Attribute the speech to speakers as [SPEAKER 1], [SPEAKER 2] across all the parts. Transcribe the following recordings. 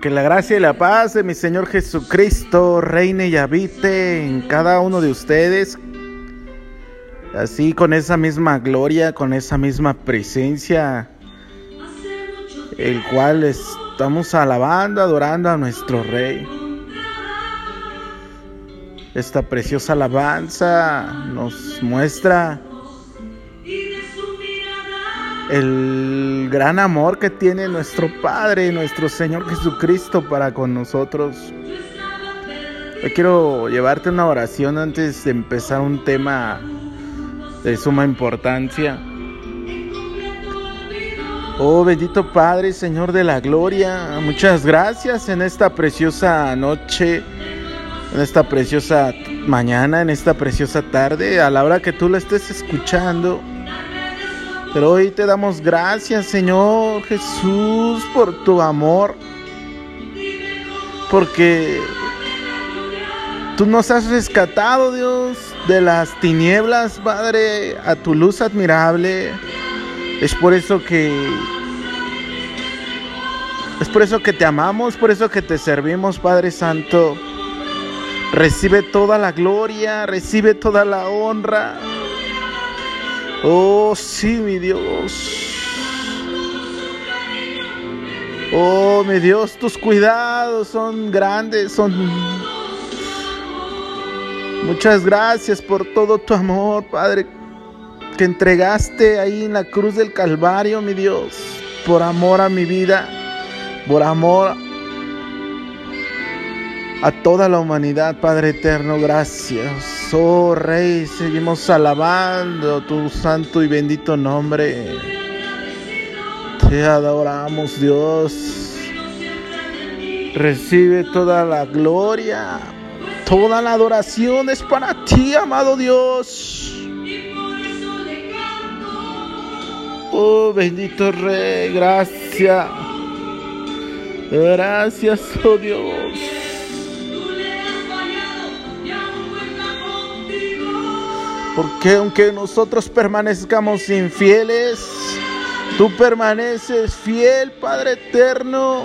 [SPEAKER 1] Que la gracia y la paz de mi Señor Jesucristo reine y habite en cada uno de ustedes. Así con esa misma gloria, con esa misma presencia, el cual estamos alabando, adorando a nuestro Rey. Esta preciosa alabanza nos muestra el gran amor que tiene nuestro Padre, nuestro Señor Jesucristo para con nosotros. Quiero llevarte una oración antes de empezar un tema de suma importancia. Oh bendito Padre, Señor de la Gloria, muchas gracias en esta preciosa noche, en esta preciosa mañana, en esta preciosa tarde, a la hora que tú la estés escuchando. Pero hoy te damos gracias, Señor Jesús, por tu amor. Porque tú nos has rescatado, Dios, de las tinieblas, Padre, a tu luz admirable. Es por eso que es por eso que te amamos, por eso que te servimos, Padre Santo. Recibe toda la gloria, recibe toda la honra. Oh, sí, mi Dios. Oh, mi Dios, tus cuidados son grandes, son... Muchas gracias por todo tu amor, Padre, que entregaste ahí en la cruz del Calvario, mi Dios, por amor a mi vida, por amor a toda la humanidad, Padre eterno, gracias. Oh Rey, seguimos alabando tu santo y bendito nombre. Te adoramos, Dios. Recibe toda la gloria, toda la adoración es para ti, amado Dios. Oh bendito Rey, gracias. Gracias, oh Dios. Porque aunque nosotros permanezcamos infieles, tú permaneces fiel, Padre eterno.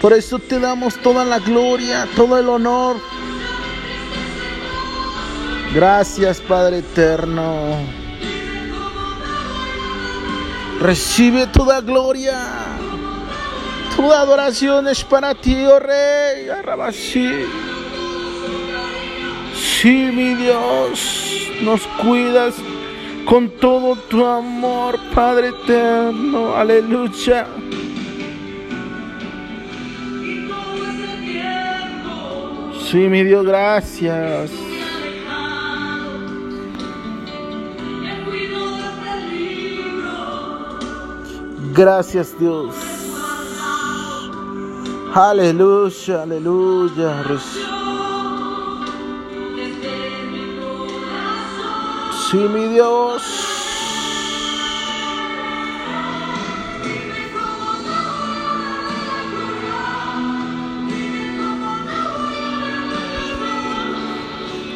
[SPEAKER 1] Por eso te damos toda la gloria, todo el honor. Gracias, Padre eterno. Recibe toda gloria. Toda adoración es para ti, oh Rey. Arrabashi. Sí, mi Dios, nos cuidas con todo tu amor, Padre eterno. Aleluya. Sí, mi Dios, gracias. Gracias, Dios. Aleluya, aleluya. Sí, mi Dios.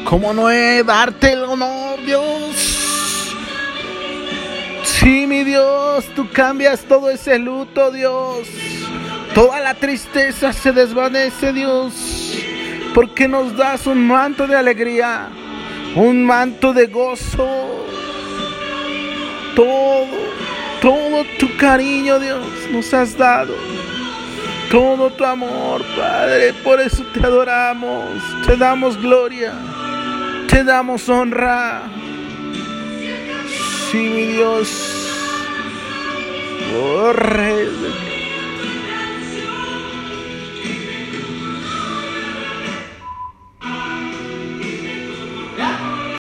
[SPEAKER 1] ¿Cómo no he darte el honor, Dios? Sí, mi Dios, tú cambias todo ese luto, Dios. Toda la tristeza se desvanece, Dios. Porque nos das un manto de alegría, un manto de gozo. Todo, todo tu cariño, Dios, nos has dado. Todo tu amor, Padre. Por eso te adoramos, te damos gloria, te damos honra. Sí, mi Dios. Oh, Rey.